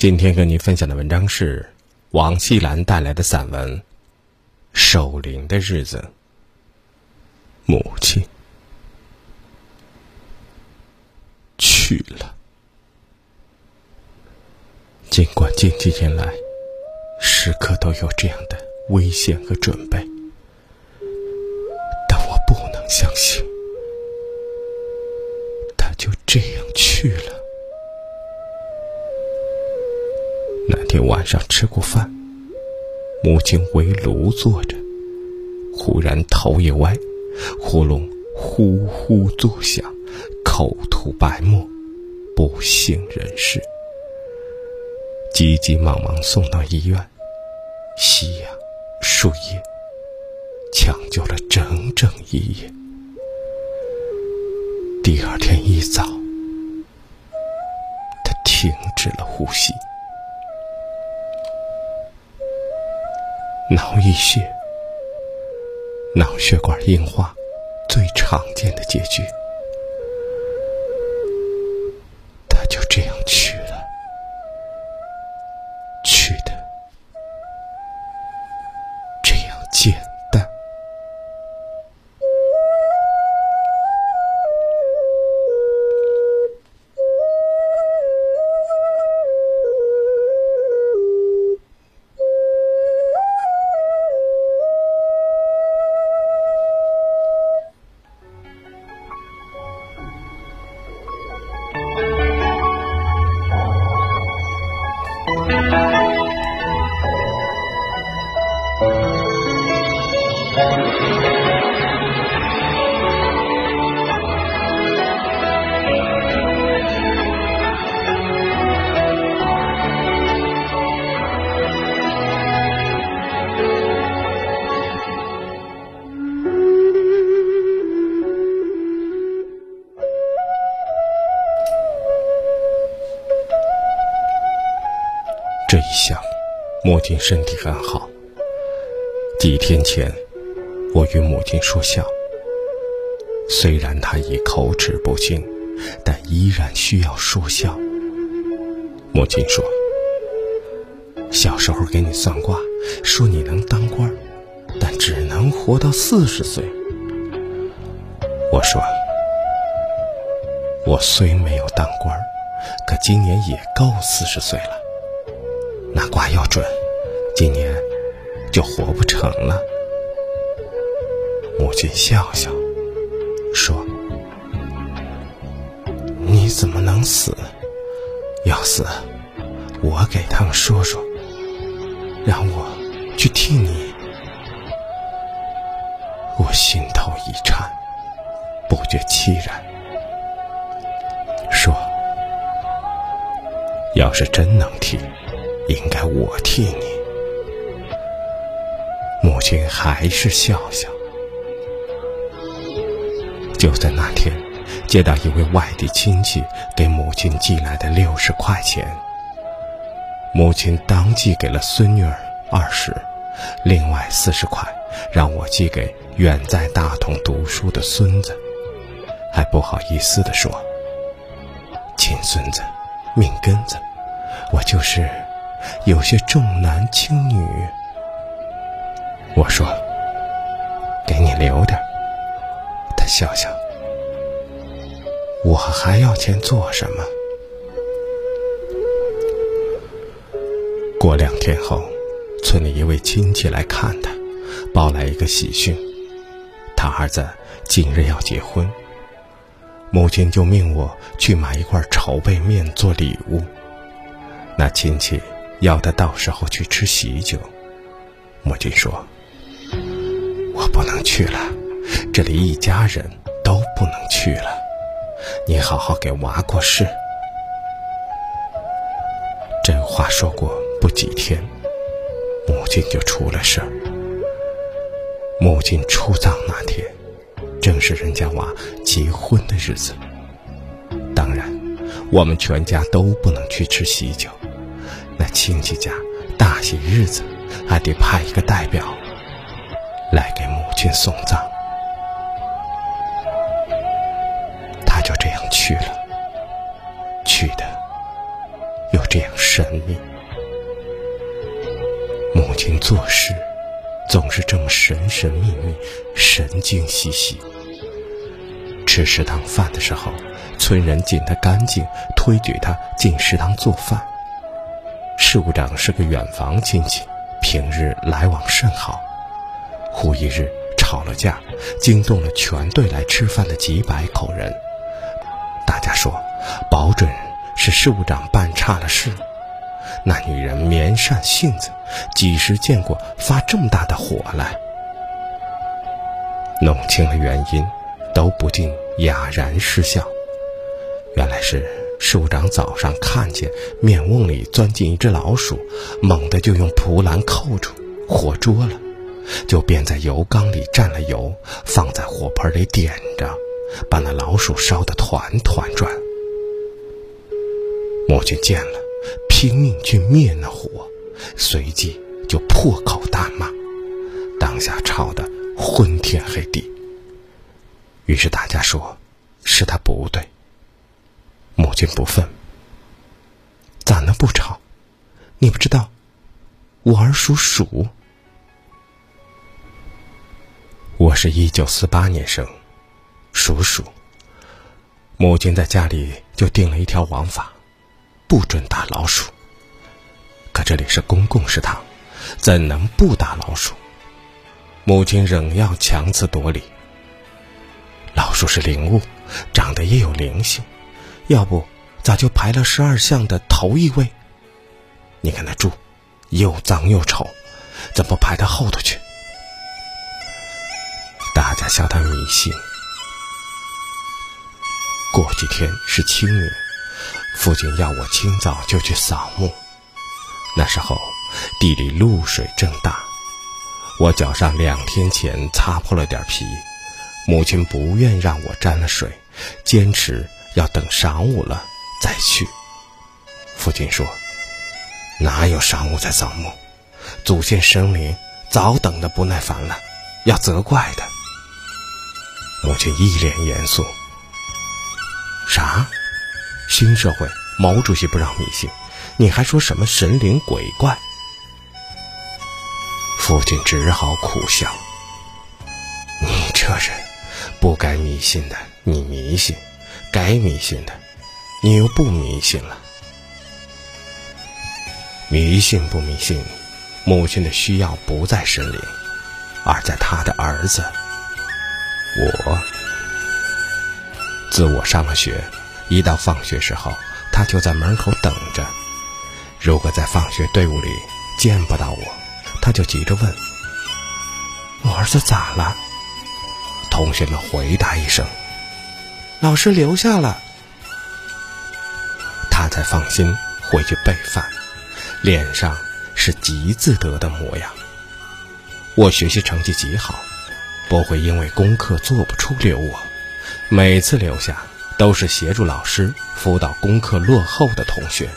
今天跟您分享的文章是王锡兰带来的散文《守灵的日子》。母亲去了，尽管近几年来时刻都有这样的危险和准备，但我不能相信，他就这样去了。天晚上吃过饭，母亲围炉坐着，忽然头一歪。喉咙呼呼作响，口吐白沫，不省人事。急急忙忙送到医院，吸氧、输液，抢救了整整一夜。第二天一早，他停止了呼吸，脑溢血。脑血管硬化，最常见的结局，母亲身体很好。几天前，我与母亲说笑。虽然她已口齿不清，但依然需要说笑。母亲说：“小时候给你算卦，说你能当官，但只能活到四十岁。”我说：“我虽没有当官，可今年也够四十岁了。”那卦要准，今年就活不成了。母亲笑笑说：“你怎么能死？要死，我给他们说说，让我去替你。”我心头一颤，不觉凄然，说：“要是真能替。”应该我替你。母亲还是笑笑。就在那天，接到一位外地亲戚给母亲寄来的六十块钱，母亲当即给了孙女儿二十，另外四十块让我寄给远在大同读书的孙子，还不好意思地说：“亲孙子，命根子，我就是。”有些重男轻女，我说：“给你留点。”他笑笑：“我还要钱做什么？”过两天后，村里一位亲戚来看他，报来一个喜讯：他儿子近日要结婚。母亲就命我去买一块筹备面做礼物。那亲戚。要他到时候去吃喜酒，母亲说：“不能去了，这里一家人都不能去了。你好好给娃过世。”这话说过不几天，母亲就出了事儿。母亲出葬那天，正是人家娃结婚的日子。当然，我们全家都不能去吃喜酒。那亲戚家大喜日子，还得派一个代表来给母去送葬。他就这样去了，去的又这样神秘。母亲做事总是这么神神秘秘、神经兮兮。吃食堂饭的时候，村人见他干净，推举他进食堂做饭。事务长是个远房亲戚，平日来往甚好。忽一日吵了架，惊动了全队来吃饭的几百口人。大家说，保准是事务长办差了事。那女人绵善性子，几时见过发这么大的火来？弄清了原因，都不禁哑然失笑。原来是事务长早上看见面瓮里钻进一只老鼠，猛地就用蒲篮扣住，火捉了，就便在油缸里蘸了油，放在火盆里点着，把那老鼠烧得团团转。母亲见了。拼命去灭那火，随即就破口大骂，当下吵得昏天黑地。于是大家说，是他不对。母亲不忿，咋能不吵？你不知道，我儿属鼠。我是一九四八年生，属鼠。母亲在家里就定了一条王法。不准打老鼠。可这里是公共食堂，怎能不打老鼠？母亲仍要强词夺理。老鼠是灵物，长得也有灵性，要不咋就排了十二项的头一位？你看那猪，又脏又丑，怎么排到后头去？大家笑他迷信。过几天是清明。父亲要我清早就去扫墓，那时候地里露水正大，我脚上两天前擦破了点皮，母亲不愿让我沾了水，坚持要等晌午了再去。父亲说：“哪有晌午再扫墓？祖先生灵早等的不耐烦了，要责怪的。”母亲一脸严肃：“啥？”新社会，毛主席不让迷信，你还说什么神灵鬼怪？父亲只好苦笑。你这人，不该迷信的你迷信，该迷信的你又不迷信了。迷信不迷信，母亲的需要不在神灵，而在他的儿子我。自我上了学。一到放学时候，他就在门口等着。如果在放学队伍里见不到我，他就急着问：“我儿子咋了？”同学们回答一声：“老师留下了。”他才放心回去备饭，脸上是极自得的模样。我学习成绩极好，不会因为功课做不出留我，每次留下。都是协助老师辅导功课落后的同学。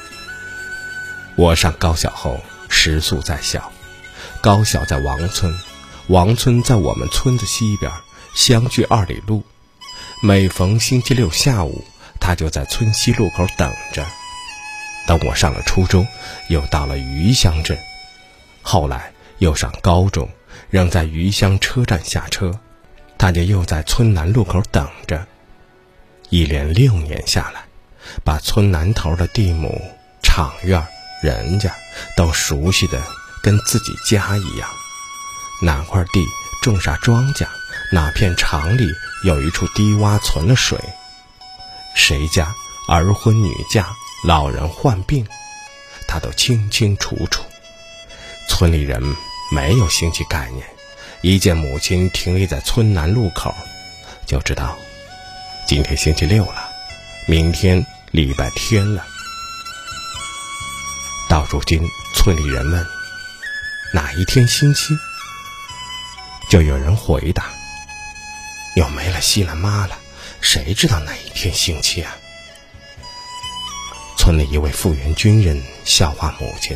我上高小后，食宿在校，高小在王村，王村在我们村子西边，相距二里路。每逢星期六下午，他就在村西路口等着。等我上了初中，又到了余乡镇，后来又上高中，仍在余乡车站下车，他就又在村南路口等着。一连六年下来，把村南头的地亩、场院、人家都熟悉的跟自己家一样。哪块地种啥庄稼，哪片场里有一处低洼存了水，谁家儿婚女嫁、老人患病，他都清清楚楚。村里人没有兴趣概念，一见母亲停立在村南路口，就知道。今天星期六了，明天礼拜天了。到如今，村里人问哪一天星期，就有人回答：又没了西兰妈了，谁知道哪一天星期啊？村里一位复员军人笑话母亲，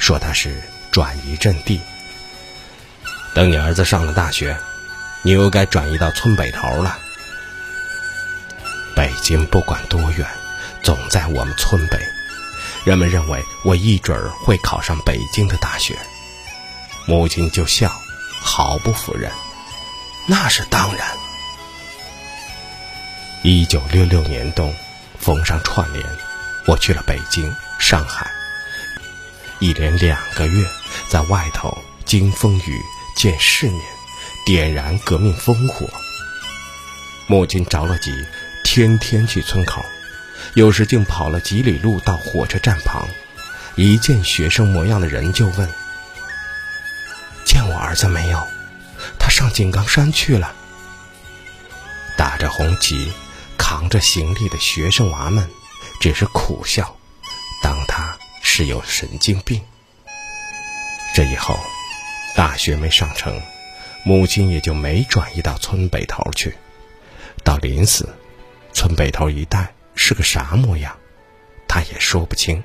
说他是转移阵地。等你儿子上了大学，你又该转移到村北头了。北京不管多远，总在我们村北。人们认为我一准儿会考上北京的大学。母亲就笑，毫不否认，那是当然。一九六六年冬，逢上串联，我去了北京、上海，一连两个月在外头经风雨、见世面，点燃革命烽火。母亲着了急，天天去村口。有时竟跑了几里路到火车站旁，一见学生模样的人就问：“见我儿子没有？他上井冈山去了。”打着红旗、扛着行李的学生娃们只是苦笑，当他是有神经病。这以后，大学没上成，母亲也就没转移到村北头去。到临死，村北头一带。是个啥模样，他也说不清。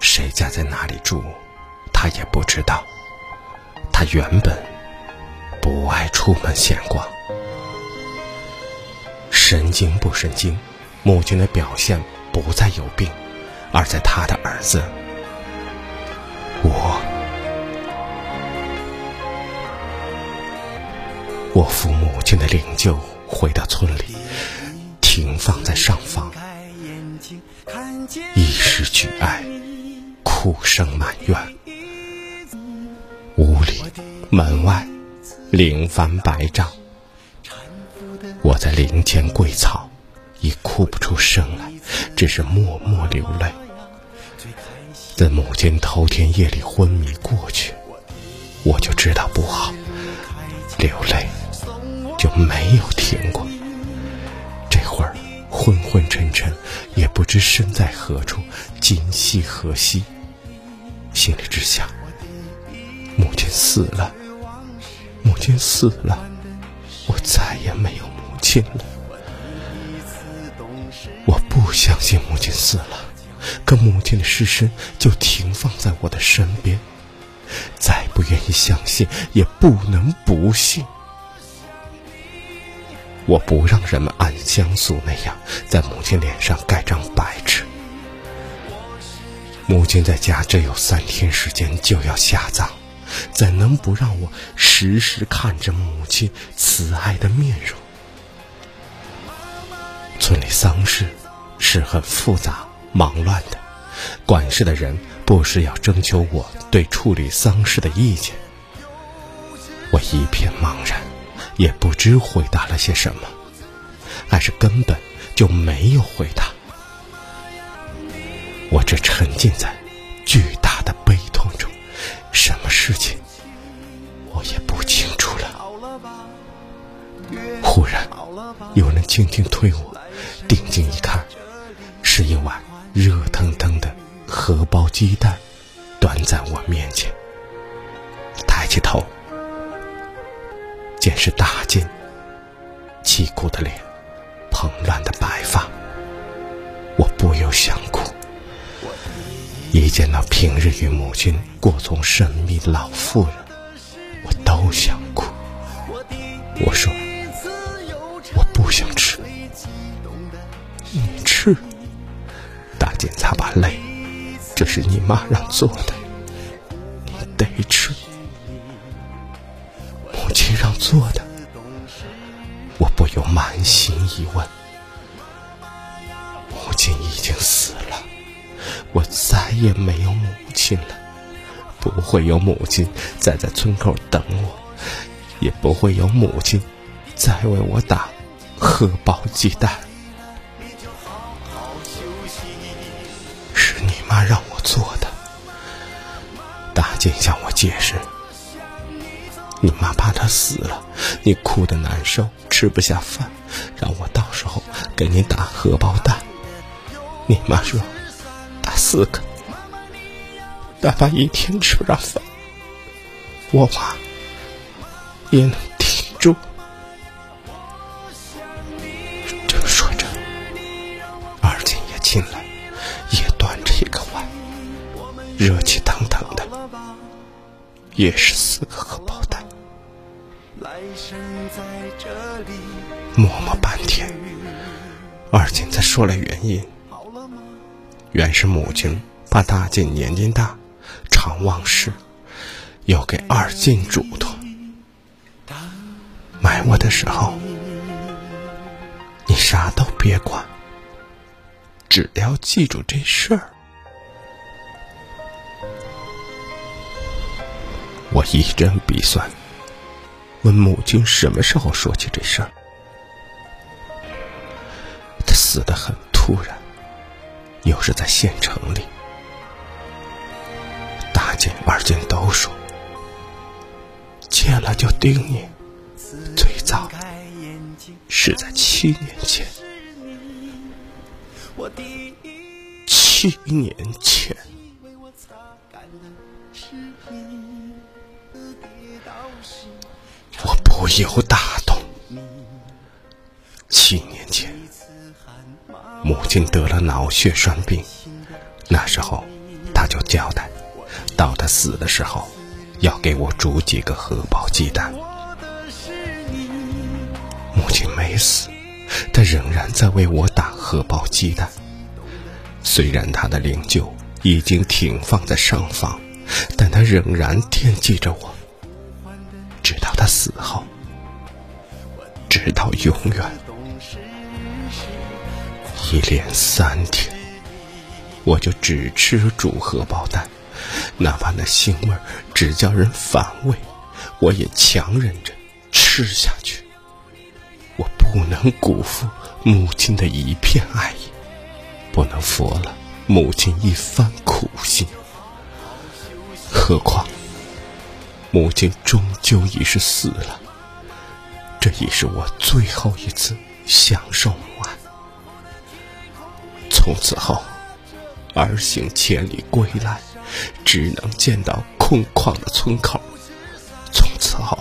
谁家在哪里住，他也不知道。他原本不爱出门闲逛。神经不神经？母亲的表现不在有病，而在他的儿子。我扶母亲的灵柩回到村里。停放在上方，一时举哀，哭声满院。屋里门外，灵幡白帐。我在灵前跪草，已哭不出声来，只是默默流泪。在母亲头天夜里昏迷过去，我就知道不好，流泪就没有停过。这会儿昏昏沉沉，也不知身在何处，今夕何夕。心里只想：母亲死了，母亲死了，我再也没有母亲了。我不相信母亲死了，可母亲的尸身就停放在我的身边，再不愿意相信，也不能不信。我不让人们按乡俗那样在母亲脸上盖张白纸。母亲在家只有三天时间就要下葬，怎能不让我时时看着母亲慈爱的面容？村里丧事是很复杂、忙乱的，管事的人不时要征求我对处理丧事的意见。我一片茫然。也不知回答了些什么，还是根本就没有回答。我只沉浸在巨大的悲痛中，什么事情我也不清楚了。忽然，有人轻轻推我，定睛一看，是一碗热腾腾的荷包鸡蛋端在我面前。抬起头。见是大金，凄苦的脸，蓬乱的白发，我不由想哭。一见到平日与母亲过从甚密的老妇人，我都想哭。我说：“我不想吃。”你吃。大金擦把泪，这是你妈让做的，你得吃。不会有母亲再在村口等我，也不会有母亲再为我打荷包鸡蛋。是你妈让我做的，大金向我解释。你妈怕他死了，你哭得难受，吃不下饭，让我到时候给你打荷包蛋。你妈说打四个，哪怕一天吃不上饭，我妈也能挺住。正说着，二姐也进来，也端着一个碗，热气腾腾的，也是四个荷包蛋。默默半天，二姐才说了原因。原是母亲怕大姐年纪大，常忘事，又给二进嘱托。买我的时候，你啥都别管，只要记住这事儿。我一针笔算，问母亲什么时候说起这事儿。他死得很突然，又是在县城里。二姐都说，见了就盯你。最早是在七年前，七年前，我不由大动。七年前，母亲得了脑血栓病，那时候他就交代，到他死的时候，要给我煮几个荷包鸡蛋。母亲没死，他仍然在为我打荷包鸡蛋。虽然他的灵柩已经停放在上方，但他仍然惦记着我，直到他死后，直到永远。一连三天，我就只吃煮荷包蛋，哪怕那腥味只叫人反胃，我也强忍着吃下去。我不能辜负母亲的一片爱意，不能佛了母亲一番苦心。何况母亲终究已是死了，这已是我最后一次享受母爱。从此后，儿行千里归来，只能见到空旷的村口。从此后，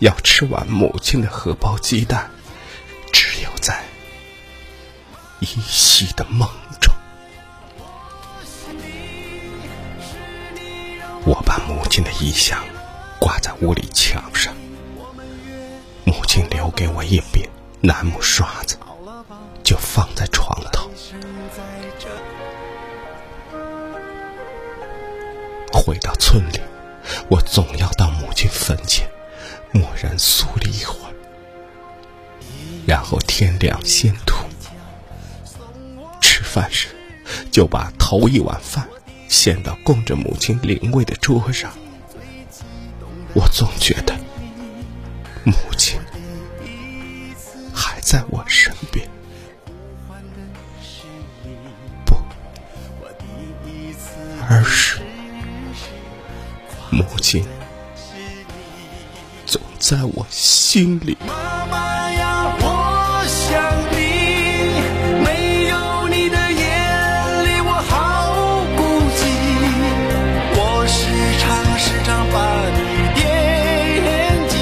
要吃完母亲的荷包鸡蛋。只有在依稀的梦中，我把母亲的遗像挂在屋里墙上。母亲留给我一柄楠木刷子，就放在床头。回到村里，我总要到母亲坟前，默然肃立一会儿。然后天亮先吐。吃饭时，就把头一碗饭献到供着母亲灵位的桌上。我总觉得母亲还在我身边。不，而是母亲是你总在我心里。妈妈呀我想你没有你的夜里我好孤寂我时常时常把你惦记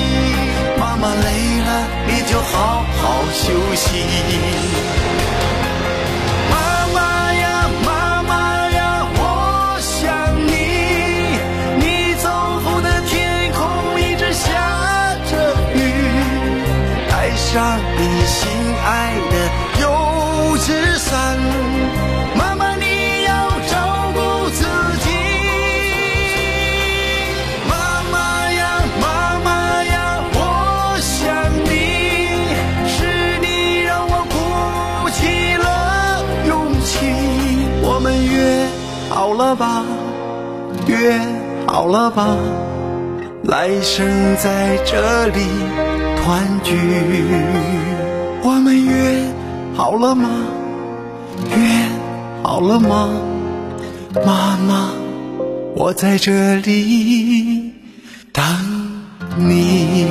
妈妈累了你就好好休息。好了吧，约好了吧，来生在这里团聚。我们约好了吗？约好了吗？妈妈，我在这里等你。